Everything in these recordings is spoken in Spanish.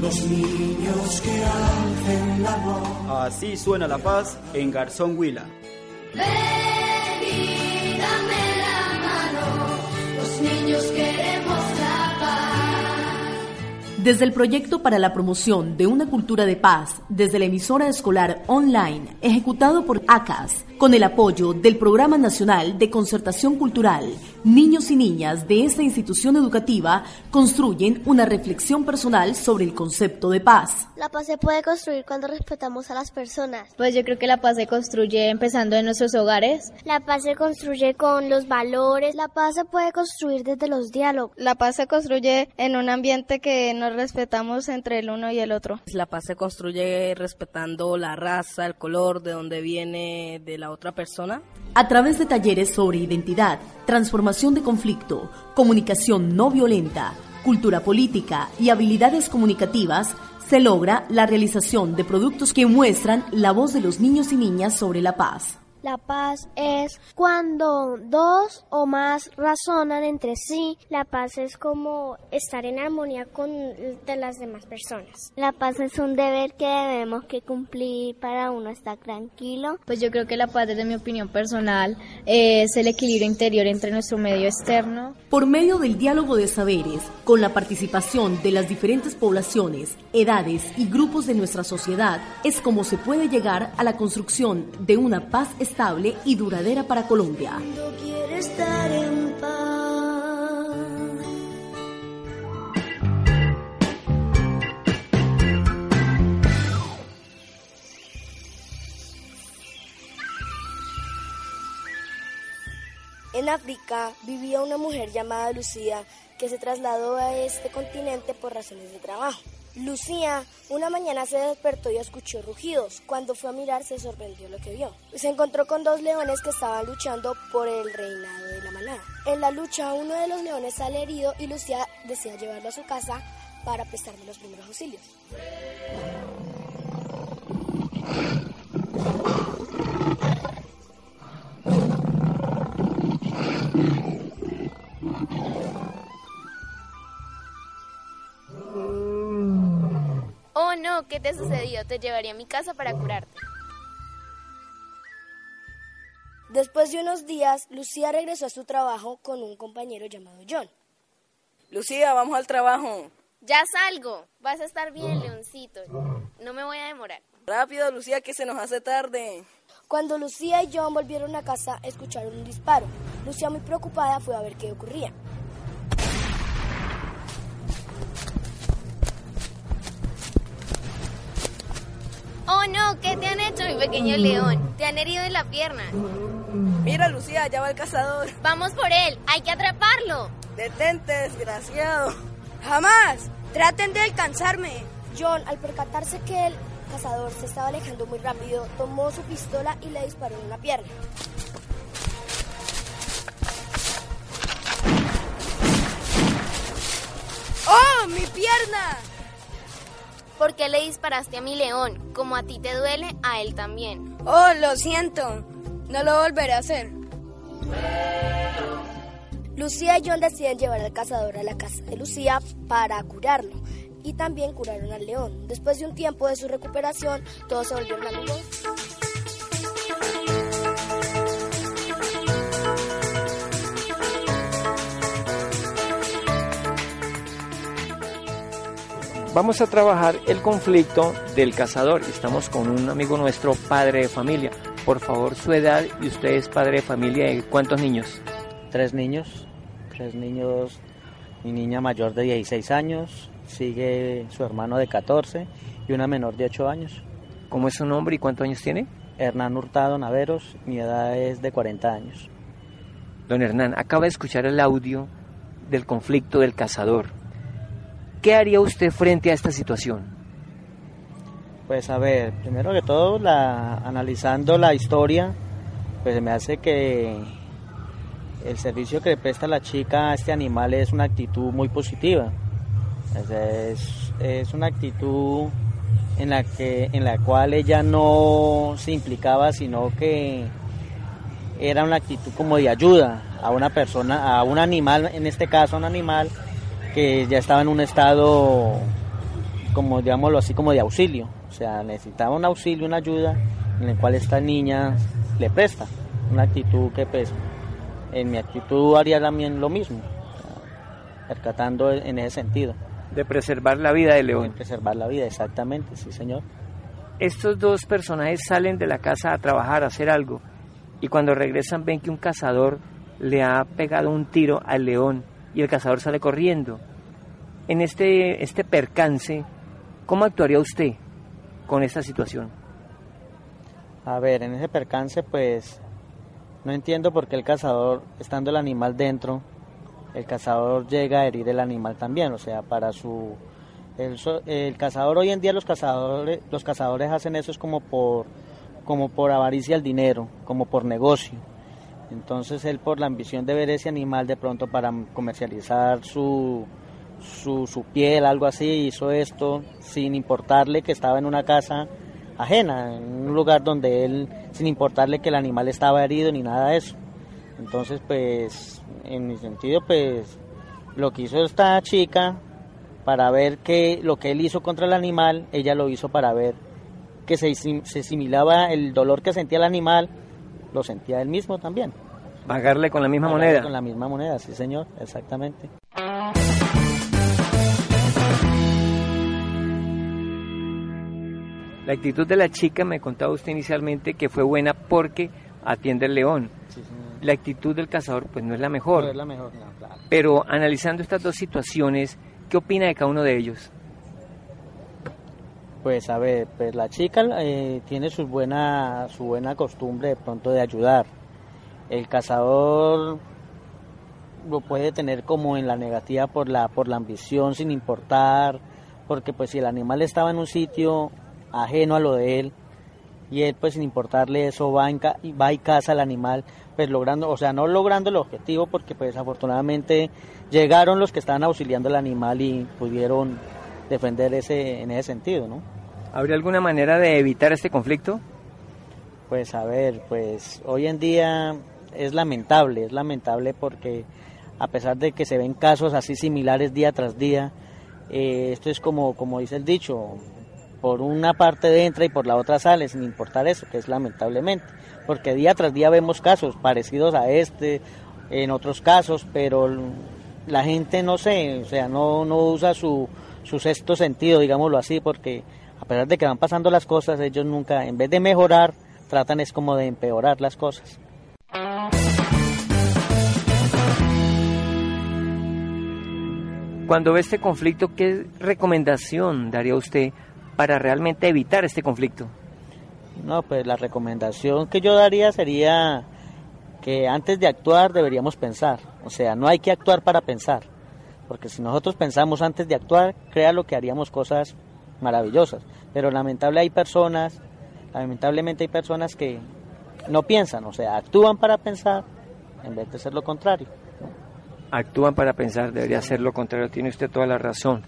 los niños que alcen la voz. Así suena la paz en Garzón Huila. Ven Desde el proyecto para la promoción de una cultura de paz, desde la emisora escolar online, ejecutado por ACAS, con el apoyo del Programa Nacional de Concertación Cultural, niños y niñas de esta institución educativa construyen una reflexión personal sobre el concepto de paz. La paz se puede construir cuando respetamos a las personas. Pues yo creo que la paz se construye empezando en nuestros hogares. La paz se construye con los valores. La paz se puede construir desde los diálogos. La paz se construye en un ambiente que nos respetamos entre el uno y el otro. La paz se construye respetando la raza, el color, de donde viene, de la otra persona. A través de talleres sobre identidad, transformación de conflicto, comunicación no violenta, cultura política y habilidades comunicativas, se logra la realización de productos que muestran la voz de los niños y niñas sobre la paz. La paz es cuando dos o más razonan entre sí. La paz es como estar en armonía con de las demás personas. La paz es un deber que debemos que cumplir para uno estar tranquilo. Pues yo creo que la paz, desde mi opinión personal, es el equilibrio interior entre nuestro medio externo. Por medio del diálogo de saberes, con la participación de las diferentes poblaciones, edades y grupos de nuestra sociedad, es como se puede llegar a la construcción de una paz estable y duradera para Colombia. En África vivía una mujer llamada Lucía que se trasladó a este continente por razones de trabajo. Lucía una mañana se despertó y escuchó rugidos. Cuando fue a mirar se sorprendió lo que vio. Se encontró con dos leones que estaban luchando por el reinado de la manada. En la lucha uno de los leones sale herido y Lucía desea llevarlo a su casa para prestarle los primeros auxilios. ¿Qué te sucedió? Te llevaría a mi casa para curarte. Después de unos días, Lucía regresó a su trabajo con un compañero llamado John. Lucía, vamos al trabajo. Ya salgo. Vas a estar bien, Leoncito. No me voy a demorar. Rápido, Lucía, que se nos hace tarde. Cuando Lucía y John volvieron a casa, escucharon un disparo. Lucía, muy preocupada, fue a ver qué ocurría. Oh no, ¿qué te han hecho, mi pequeño león? Te han herido en la pierna. Mira, Lucía, ya va el cazador. Vamos por él, hay que atraparlo. Detente, desgraciado. ¡Jamás! ¡Traten de alcanzarme! John, al percatarse que el cazador se estaba alejando muy rápido, tomó su pistola y le disparó en una pierna. ¡Oh, mi pierna! ¿Por qué le disparaste a mi león? Como a ti te duele, a él también. Oh, lo siento. No lo volveré a hacer. Lucía y John deciden llevar al cazador a la casa de Lucía para curarlo. Y también curaron al león. Después de un tiempo de su recuperación, todos se volvieron amigos. Vamos a trabajar el conflicto del cazador. Estamos con un amigo nuestro, padre de familia. Por favor, su edad y usted es padre de familia de cuántos niños? Tres niños, tres niños, mi niña mayor de 16 años, sigue su hermano de 14 y una menor de 8 años. ¿Cómo es su nombre y cuántos años tiene? Hernán Hurtado Naveros, mi edad es de 40 años. Don Hernán, acaba de escuchar el audio del conflicto del cazador. ¿Qué haría usted frente a esta situación? Pues a ver, primero que todo, la, analizando la historia, pues me hace que el servicio que le presta la chica a este animal es una actitud muy positiva. Es, es, una actitud en la que en la cual ella no se implicaba, sino que era una actitud como de ayuda a una persona, a un animal, en este caso un animal que ya estaba en un estado como digámoslo así, como de auxilio. O sea, necesitaba un auxilio, una ayuda en el cual esta niña le presta. Una actitud que pues en mi actitud haría también lo mismo, percatando en ese sentido. De preservar la vida de León. De preservar la vida, exactamente, sí señor. Estos dos personajes salen de la casa a trabajar, a hacer algo, y cuando regresan ven que un cazador le ha pegado un tiro al león y el cazador sale corriendo. En este, este percance, ¿cómo actuaría usted con esta situación? A ver, en ese percance pues no entiendo por qué el cazador, estando el animal dentro, el cazador llega a herir el animal también, o sea, para su... El, cazador hoy en día los cazadores los cazadores hacen eso es como por como por avaricia al dinero, como por negocio. Entonces él por la ambición de ver ese animal de pronto para comercializar su, su, su, piel, algo así, hizo esto sin importarle que estaba en una casa ajena, en un lugar donde él, sin importarle que el animal estaba herido ni nada de eso. Entonces, pues, en mi sentido, pues, lo que hizo esta chica para ver que lo que él hizo contra el animal, ella lo hizo para ver que se, se asimilaba el dolor que sentía el animal lo sentía él mismo también. Pagarle con la misma moneda. Con la misma moneda, sí señor, exactamente. La actitud de la chica me contaba usted inicialmente que fue buena porque atiende el león. la actitud del cazador pues no es la mejor. No es la mejor, claro. Pero analizando estas dos situaciones, ¿qué opina de cada uno de ellos? Pues a ver, pues la chica eh, tiene su buena, su buena costumbre de pronto de ayudar. El cazador lo puede tener como en la negativa por la, por la ambición sin importar, porque pues si el animal estaba en un sitio ajeno a lo de él, y él pues sin importarle eso va, en va y caza al animal, pues logrando, o sea, no logrando el objetivo porque pues afortunadamente llegaron los que estaban auxiliando al animal y pudieron defender ese, en ese sentido, ¿no? ¿Habría alguna manera de evitar este conflicto? Pues a ver, pues hoy en día es lamentable, es lamentable porque a pesar de que se ven casos así similares día tras día, eh, esto es como, como dice el dicho, por una parte entra y por la otra sale, sin importar eso, que es lamentablemente, porque día tras día vemos casos parecidos a este, en otros casos, pero la gente no sé, o sea, no, no usa su, su sexto sentido, digámoslo así, porque a pesar de que van pasando las cosas, ellos nunca, en vez de mejorar, tratan es como de empeorar las cosas. Cuando ve este conflicto, ¿qué recomendación daría usted para realmente evitar este conflicto? No, pues la recomendación que yo daría sería que antes de actuar deberíamos pensar. O sea, no hay que actuar para pensar porque si nosotros pensamos antes de actuar, crea lo que haríamos cosas maravillosas, pero lamentable hay personas, lamentablemente hay personas que no piensan, o sea, actúan para pensar en vez de ser lo contrario. Actúan para pensar, debería ser lo contrario, tiene usted toda la razón.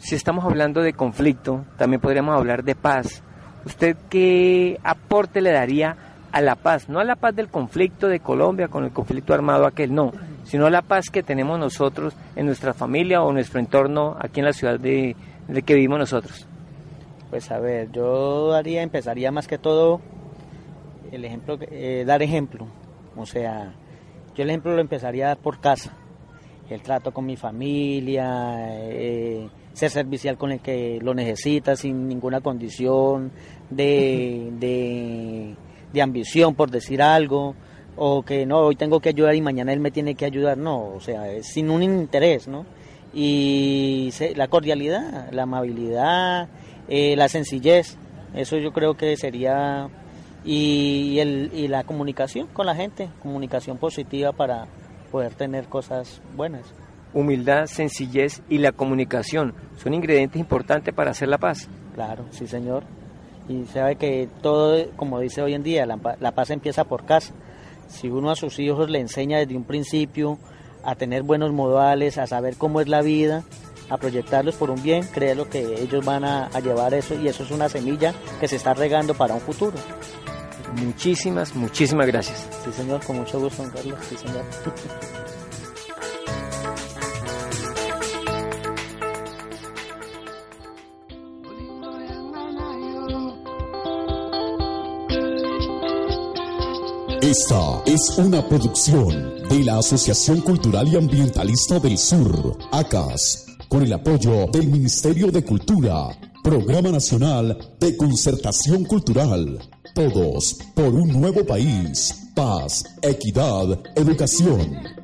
Si estamos hablando de conflicto, también podríamos hablar de paz. ¿Usted qué aporte le daría a la paz? No a la paz del conflicto de Colombia con el conflicto armado aquel, no, sino la paz que tenemos nosotros en nuestra familia o nuestro entorno aquí en la ciudad de, que vivimos nosotros? Pues a ver, yo haría, empezaría más que todo el ejemplo, eh, dar ejemplo. O sea, yo el ejemplo lo empezaría a por casa. El trato con mi familia, eh, ser servicial con el que lo necesita sin ninguna condición de, de, de ambición, por decir algo o que no, hoy tengo que ayudar y mañana él me tiene que ayudar, no, o sea, es sin un interés, ¿no? Y la cordialidad, la amabilidad, eh, la sencillez, eso yo creo que sería, y, el, y la comunicación con la gente, comunicación positiva para poder tener cosas buenas. Humildad, sencillez y la comunicación son ingredientes importantes para hacer la paz. Claro, sí señor. Y sabe que todo, como dice hoy en día, la, la paz empieza por casa si uno a sus hijos le enseña desde un principio a tener buenos modales, a saber cómo es la vida, a proyectarlos por un bien, créelo que ellos van a, a llevar eso y eso es una semilla que se está regando para un futuro. Muchísimas, muchísimas gracias. Sí, señor, con mucho gusto, don Carlos. Sí, señor. Esta es una producción de la Asociación Cultural y Ambientalista del Sur, ACAS, con el apoyo del Ministerio de Cultura, Programa Nacional de Concertación Cultural. Todos por un nuevo país, paz, equidad, educación.